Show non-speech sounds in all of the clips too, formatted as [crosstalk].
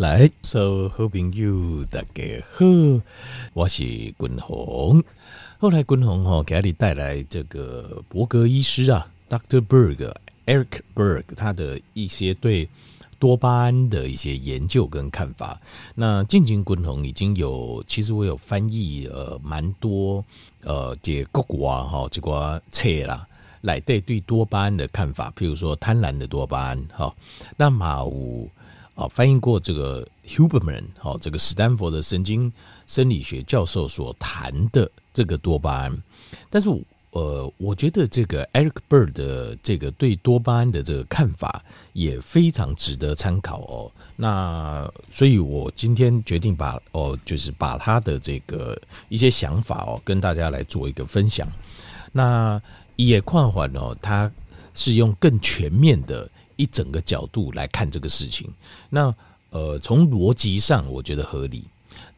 来，所有好朋友大家好，我是君鸿。后来君鸿哈给阿你带来这个伯格医师啊，Dr. Berg Eric Berg 他的一些对多巴胺的一些研究跟看法。那近近君鸿已经有，其实我有翻译呃蛮多呃这国外哈这个册啦，来对对多巴胺的看法，譬如说贪婪的多巴胺哈，那马五。啊，翻译过这个 Huberman，好，这个史丹佛的神经生理学教授所谈的这个多巴胺，但是呃，我觉得这个 Eric Bird 的这个对多巴胺的这个看法也非常值得参考哦。那所以，我今天决定把哦，就是把他的这个一些想法哦，跟大家来做一个分享。那也看环哦，他是用更全面的。一整个角度来看这个事情，那呃，从逻辑上我觉得合理，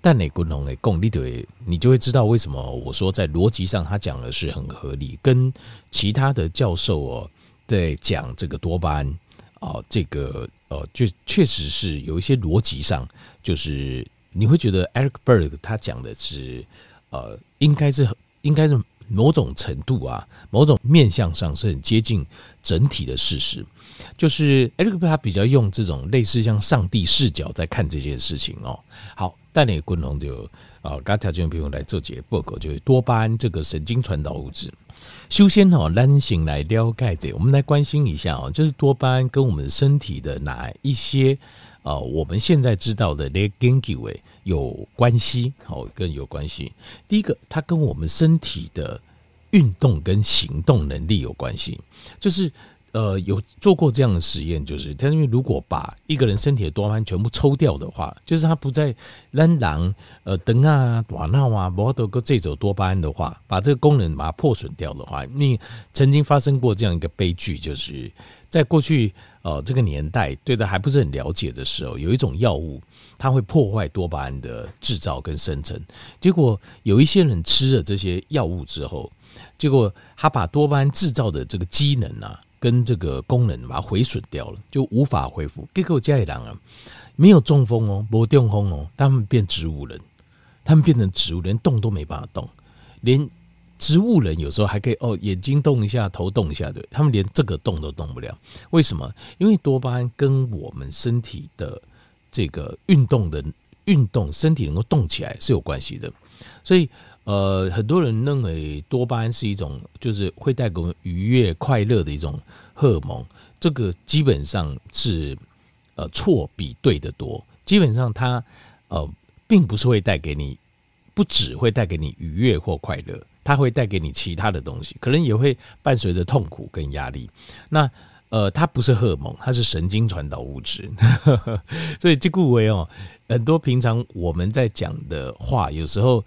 但你共同的共你对，你就会知道为什么我说在逻辑上他讲的是很合理，跟其他的教授哦在讲这个多巴胺啊，这个呃，就确实是有一些逻辑上，就是你会觉得 Eric Berg 他讲的是呃，应该是应该是某种程度啊，某种面向上是很接近整体的事实。就是艾瑞克他比较用这种类似像上帝视角在看这件事情哦。好，带你滚龙就啊，刚才就不用来做解报告，就是多巴胺这个神经传导物质。首先哈，单行来了解这，我们来关心一下哦，就是多巴胺跟我们身体的哪一些啊，我们现在知道的那根基位有关系，好，跟有关系。第一个，它跟我们身体的运动跟行动能力有关系，就是。呃，有做过这样的实验，就是他因为如果把一个人身体的多巴胺全部抽掉的话，就是他不再让狼呃等啊、打闹啊、摩多个这种多巴胺的话，把这个功能把它破损掉的话，你曾经发生过这样一个悲剧，就是在过去呃这个年代对他还不是很了解的时候，有一种药物它会破坏多巴胺的制造跟生成，结果有一些人吃了这些药物之后，结果他把多巴胺制造的这个机能啊。跟这个功能把它毁损掉了，就无法恢复。结果家里人啊，没有中风哦，没中风哦，他们变植物人，他们变成植物人，连动都没办法动，连植物人有时候还可以哦，眼睛动一下，头动一下的，他们连这个动都动不了。为什么？因为多巴胺跟我们身体的这个运动的运动，身体能够动起来是有关系的，所以。呃，很多人认为多巴胺是一种，就是会带给我们愉悦、快乐的一种荷尔蒙。这个基本上是呃错比对的多。基本上它呃并不是会带给你，不只会带给你愉悦或快乐，它会带给你其他的东西，可能也会伴随着痛苦跟压力。那呃，它不是荷尔蒙，它是神经传导物质。[laughs] 所以这顾为哦，很多平常我们在讲的话，有时候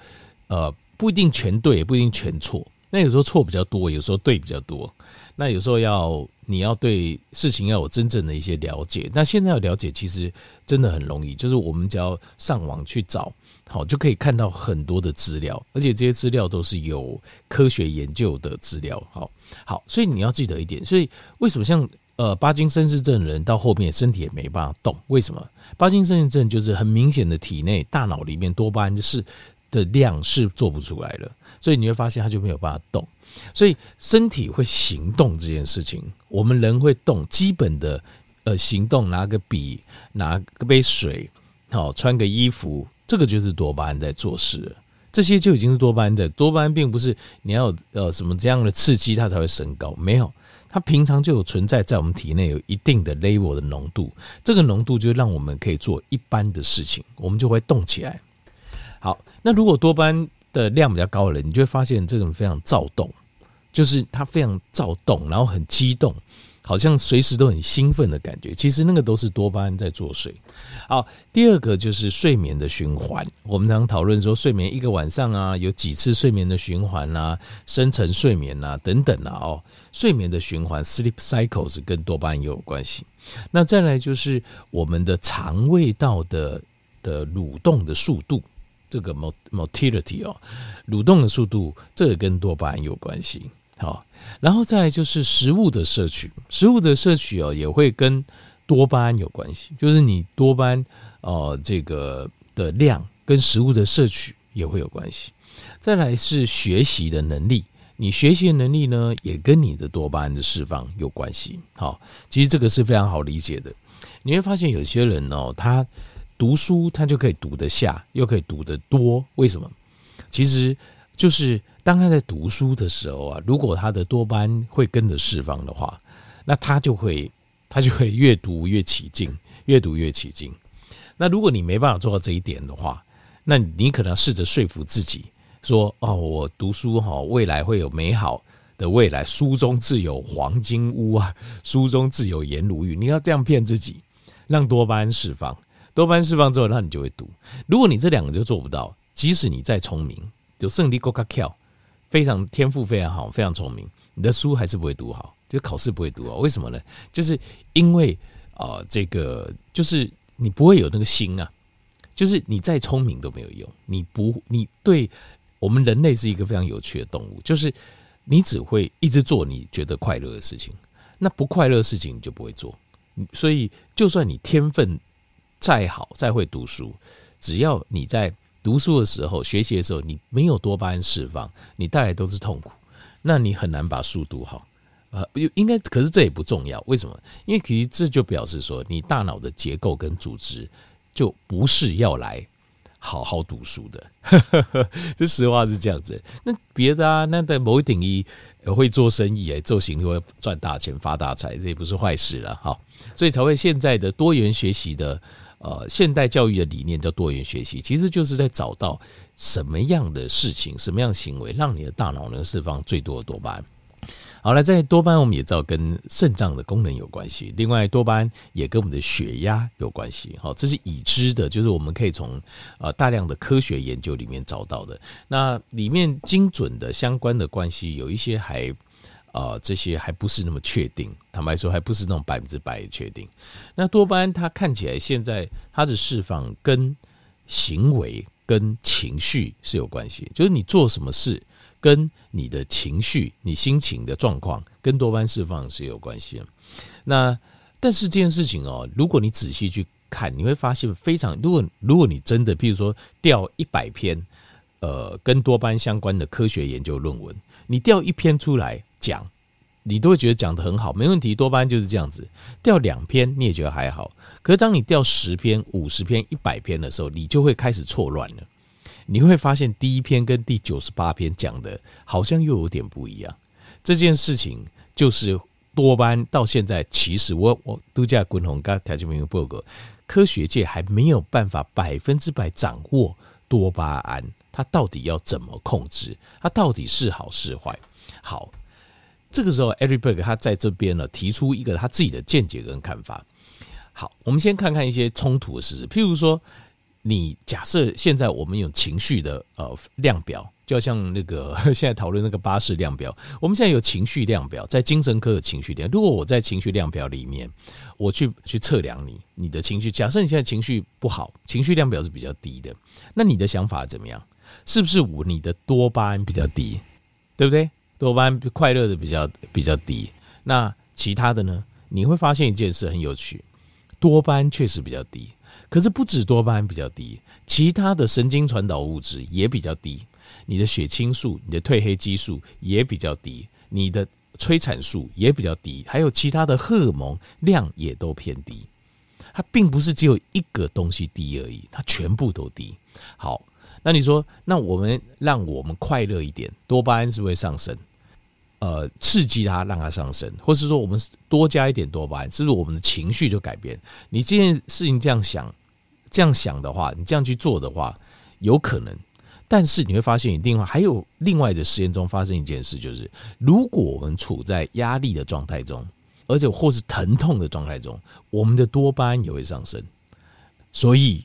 呃。不一定全对，也不一定全错。那有时候错比较多，有时候对比较多。那有时候要你要对事情要有真正的一些了解。那现在要了解，其实真的很容易，就是我们只要上网去找，好就可以看到很多的资料，而且这些资料都是有科学研究的资料。好，好，所以你要记得一点。所以为什么像呃巴金森氏症的人到后面身体也没办法动？为什么？巴金森氏症就是很明显的体内大脑里面多巴胺是。的量是做不出来的，所以你会发现它就没有办法动。所以身体会行动这件事情，我们人会动，基本的呃行动，拿个笔，拿个杯水，好，穿个衣服，这个就是多巴胺在做事。这些就已经是多巴胺在。多巴胺并不是你要呃什么这样的刺激它才会升高，没有，它平常就有存在在我们体内有一定的 level 的浓度，这个浓度就让我们可以做一般的事情，我们就会动起来。好，那如果多巴胺的量比较高的人，你就会发现这个人非常躁动，就是他非常躁动，然后很激动，好像随时都很兴奋的感觉。其实那个都是多巴胺在作祟。好，第二个就是睡眠的循环。我们常讨论说，睡眠一个晚上啊，有几次睡眠的循环啊，深层睡眠啊等等啊。哦，睡眠的循环 （sleep cycles） 跟多巴胺也有关系。那再来就是我们的肠胃道的的蠕动的速度。这个 motility 哦，蠕动的速度，这个跟多巴胺有关系。好，然后再就是食物的摄取，食物的摄取哦，也会跟多巴胺有关系，就是你多巴胺哦，这个的量跟食物的摄取也会有关系。再来是学习的能力，你学习的能力呢，也跟你的多巴胺的释放有关系。好，其实这个是非常好理解的。你会发现有些人哦，他读书他就可以读得下，又可以读得多，为什么？其实就是当他在读书的时候啊，如果他的多巴胺会跟着释放的话，那他就会。他就会越读越起劲，越读越起劲。那如果你没办法做到这一点的话，那你可能试着说服自己说：“哦，我读书哈，未来会有美好的未来，书中自有黄金屋啊，书中自有颜如玉。”你要这样骗自己，让多巴胺释放。多巴胺释放之后，那你就会读。如果你这两个就做不到，即使你再聪明，就胜利够卡巧，非常天赋非常好，非常聪明，你的书还是不会读好。就考试不会读啊？为什么呢？就是因为啊、这个就是你不会有那个心啊，就是你再聪明都没有用。你不，你对我们人类是一个非常有趣的动物，就是你只会一直做你觉得快乐的事情，那不快乐的事情你就不会做。所以，就算你天分再好，再会读书，只要你在读书的时候、学习的时候，你没有多巴胺释放，你带来都是痛苦，那你很难把书读好。呃，应该，可是这也不重要。为什么？因为其实这就表示说，你大脑的结构跟组织就不是要来好好读书的。[laughs] 这实话是这样子。那别的啊，那在某一领域会做生意哎，做行会赚大钱发大财，这也不是坏事了哈。所以才会现在的多元学习的呃现代教育的理念叫多元学习，其实就是在找到什么样的事情、什么样的行为，让你的大脑能释放最多的多巴胺。好了，在多巴胺我们也知道跟肾脏的功能有关系。另外，多巴胺也跟我们的血压有关系。好，这是已知的，就是我们可以从呃大量的科学研究里面找到的。那里面精准的相关的关系有一些还呃这些还不是那么确定。坦白说，还不是那种百分之百确定。那多巴胺它看起来现在它的释放跟行为跟情绪是有关系，就是你做什么事。跟你的情绪、你心情的状况跟多巴胺释放是有关系的。那但是这件事情哦，如果你仔细去看，你会发现非常。如果如果你真的，譬如说调一百篇呃跟多巴胺相关的科学研究论文，你调一篇出来讲，你都会觉得讲得很好，没问题。多巴胺就是这样子。掉两篇你也觉得还好，可是当你掉十篇、五十篇、一百篇的时候，你就会开始错乱了。你会发现第一篇跟第九十八篇讲的好像又有点不一样。这件事情就是多巴胺到现在，其实我我度假滚红刚条件没有报告，科学界还没有办法百分之百掌握多巴胺，它到底要怎么控制，它到底是好是坏。好，这个时候，Eriberg 他在这边呢提出一个他自己的见解跟看法。好，我们先看看一些冲突的事实，譬如说。你假设现在我们有情绪的呃量表，就像那个 [laughs] 现在讨论那个巴氏量表，我们现在有情绪量表，在精神科的情绪量。如果我在情绪量表里面，我去去测量你你的情绪，假设你现在情绪不好，情绪量表是比较低的，那你的想法怎么样？是不是我你的多巴胺比较低，对不对？多巴胺快乐的比较比较低。那其他的呢？你会发现一件事很有趣，多巴胺确实比较低。可是不止多巴胺比较低，其他的神经传导物质也比较低。你的血清素、你的褪黑激素也比较低，你的催产素也比较低，还有其他的荷尔蒙量也都偏低。它并不是只有一个东西低而已，它全部都低。好，那你说，那我们让我们快乐一点，多巴胺是会上升？呃，刺激它，让它上升，或是说我们多加一点多巴胺，是不是我们的情绪就改变？你这件事情这样想，这样想的话，你这样去做的话，有可能。但是你会发现，另外还有另外的实验中发生一件事，就是如果我们处在压力的状态中，而且或是疼痛的状态中，我们的多巴胺也会上升。所以，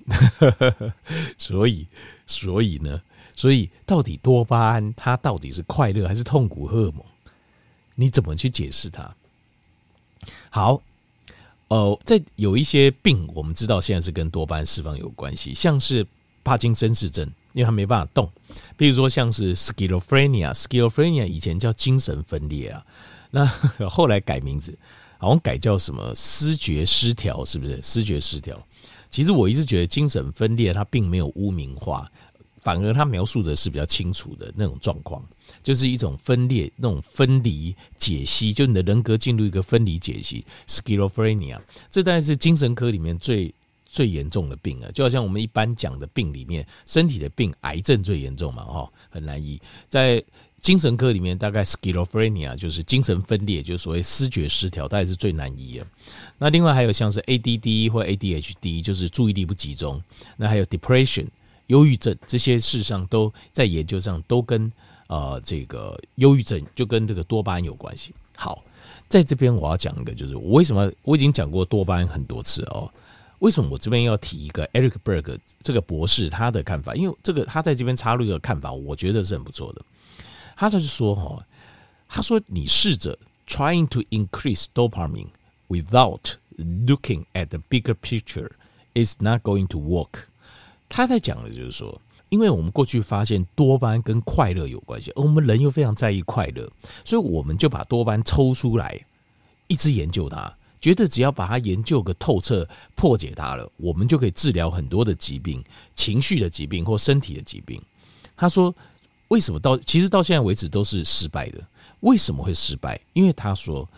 [laughs] 所以，所以呢？所以到底多巴胺它到底是快乐还是痛苦荷尔蒙？你怎么去解释它？好，呃，在有一些病，我们知道现在是跟多巴胺释放有关系，像是帕金森氏症，因为他没办法动。比如说像是 schizophrenia，schizophrenia 以前叫精神分裂啊，那 [laughs] 后来改名字，好像改叫什么思觉失调，是不是？思觉失调。其实我一直觉得精神分裂它并没有污名化，反而它描述的是比较清楚的那种状况，就是一种分裂、那种分离解析，就你的人格进入一个分离解析 （schizophrenia）。这大概是精神科里面最最严重的病了，就好像我们一般讲的病里面，身体的病，癌症最严重嘛，哈，很难医。在精神科里面，大概 schizophrenia 就是精神分裂，就是所谓思觉失调，大概是最难医的。那另外还有像是 ADD 或 ADHD，就是注意力不集中。那还有 depression 忧郁症，这些事实上都在研究上都跟呃这个忧郁症就跟这个多巴胺有关系。好，在这边我要讲一个，就是我为什么我已经讲过多巴胺很多次哦。为什么我这边要提一个 Eric Berg 这个博士他的看法？因为这个他在这边插入一个看法，我觉得是很不错的。他就是说哈，他说你试着 trying to increase dopamine without looking at the bigger picture is not going to work。他在讲的就是说，因为我们过去发现多巴胺跟快乐有关系，而我们人又非常在意快乐，所以我们就把多巴胺抽出来，一直研究它。觉得只要把它研究个透彻、破解它了，我们就可以治疗很多的疾病、情绪的疾病或身体的疾病。他说：“为什么到其实到现在为止都是失败的？为什么会失败？因为他说，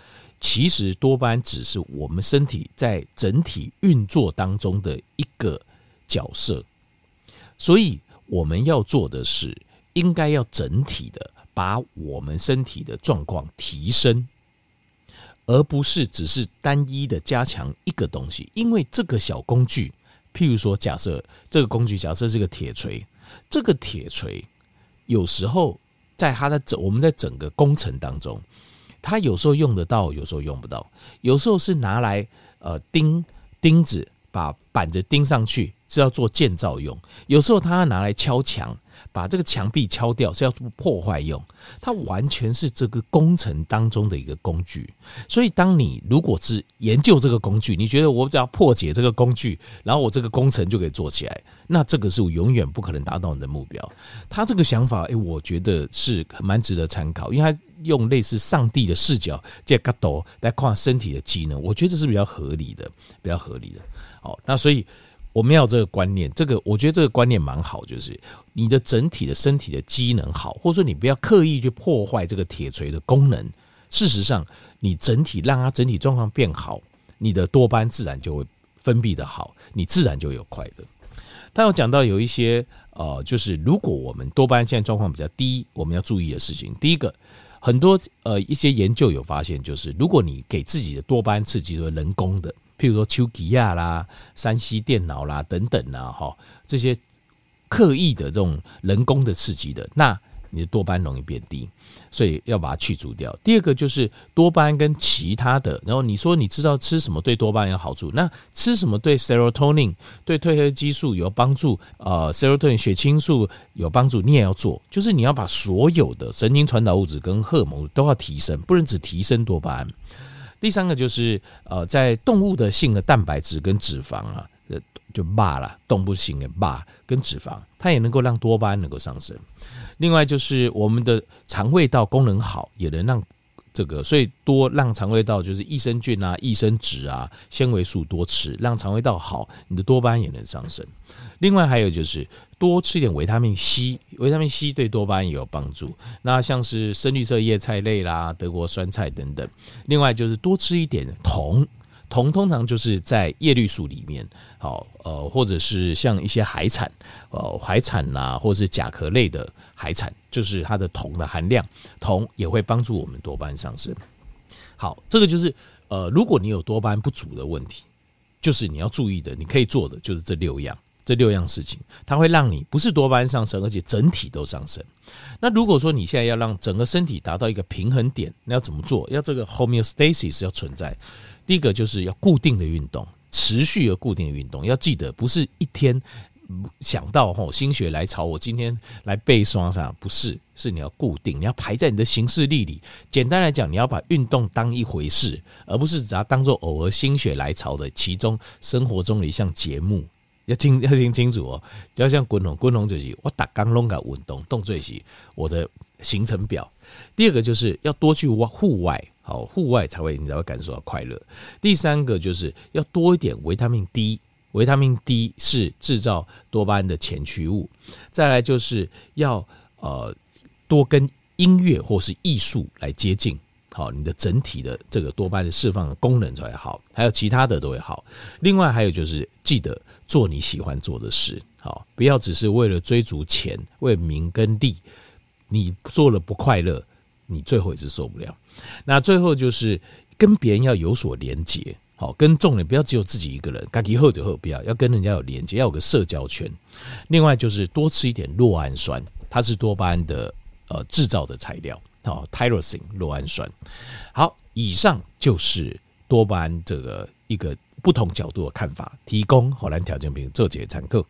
其实多巴胺只是我们身体在整体运作当中的一个角色，所以我们要做的是，应该要整体的把我们身体的状况提升。”而不是只是单一的加强一个东西，因为这个小工具，譬如说，假设这个工具假设是个铁锤，这个铁锤有时候在他的整我们在整个工程当中，他有时候用得到，有时候用不到，有时候是拿来呃钉钉子，把板子钉上去是要做建造用，有时候它拿来敲墙。把这个墙壁敲掉是要做破坏用，它完全是这个工程当中的一个工具。所以，当你如果是研究这个工具，你觉得我只要破解这个工具，然后我这个工程就可以做起来，那这个是永远不可能达到你的目标。他这个想法，诶，我觉得是蛮值得参考，因为他用类似上帝的视角，这角度来看身体的机能，我觉得是比较合理的，比较合理的。好，那所以。我们要这个观念，这个我觉得这个观念蛮好，就是你的整体的身体的机能好，或者说你不要刻意去破坏这个铁锤的功能。事实上，你整体让它整体状况变好，你的多巴胺自然就会分泌的好，你自然就有快乐。但我讲到有一些呃，就是如果我们多巴胺现在状况比较低，我们要注意的事情，第一个，很多呃一些研究有发现，就是如果你给自己的多巴胺刺激，是人工的。譬如说，丘吉亚啦、山西电脑啦等等呐，哈，这些刻意的这种人工的刺激的，那你的多巴胺容易变低，所以要把它去除掉。第二个就是多巴胺跟其他的，然后你说你知道吃什么对多巴胺有好处，那吃什么对 serotonin 对褪黑激素有帮助？呃，serotonin 血清素有帮助，你也要做，就是你要把所有的神经传导物质跟荷尔蒙都要提升，不能只提升多巴胺。第三个就是呃，在动物的性的蛋白质跟脂肪啊，呃，就罢了，动物性的罢跟脂肪，它也能够让多巴胺能够上升。另外就是我们的肠胃道功能好，也能让这个，所以多让肠胃道就是益生菌啊、益生脂啊、纤维素多吃，让肠胃道好，你的多巴胺也能上升。另外还有就是多吃一点维他命 C，维他命 C 对多巴胺也有帮助。那像是深绿色叶菜类啦、德国酸菜等等。另外就是多吃一点铜，铜通常就是在叶绿素里面，好呃，或者是像一些海产，呃，海产呐，或者是甲壳类的海产，就是它的铜的含量，铜也会帮助我们多巴胺上升。好，这个就是呃，如果你有多巴胺不足的问题，就是你要注意的，你可以做的就是这六样。这六样事情，它会让你不是多巴胺上升，而且整体都上升。那如果说你现在要让整个身体达到一个平衡点，那要怎么做？要这个 homeostasis 要存在。第一个就是要固定的运动，持续而固定的运动。要记得，不是一天想到吼心血来潮，我今天来背双啥？不是，是你要固定，你要排在你的行事历里。简单来讲，你要把运动当一回事，而不是把它当做偶尔心血来潮的其中生活中的一项节目。要听要听清楚哦，要像滚龙滚龙就是我打刚龙个运动动作是我的行程表。第二个就是要多去户外，好，户外才会你才会感受到快乐。第三个就是要多一点维他命 D，维他命 D 是制造多巴胺的前驱物。再来就是要呃多跟音乐或是艺术来接近，好，你的整体的这个多巴胺的释放的功能才会好，还有其他的都会好。另外还有就是记得做你喜欢做的事，好，不要只是为了追逐钱、为名跟利，你做了不快乐，你最后也是受不了。那最后就是跟别人要有所连接，好，跟重点不要只有自己一个人，该以后就后不要，要跟人家有连接，要有个社交圈。另外就是多吃一点酪氨酸，它是多巴胺的呃制造的材料，哦，tyrosine 酪氨酸。好，以上就是多巴胺这个一个不同角度的看法，提供荷兰条件兵做节参考。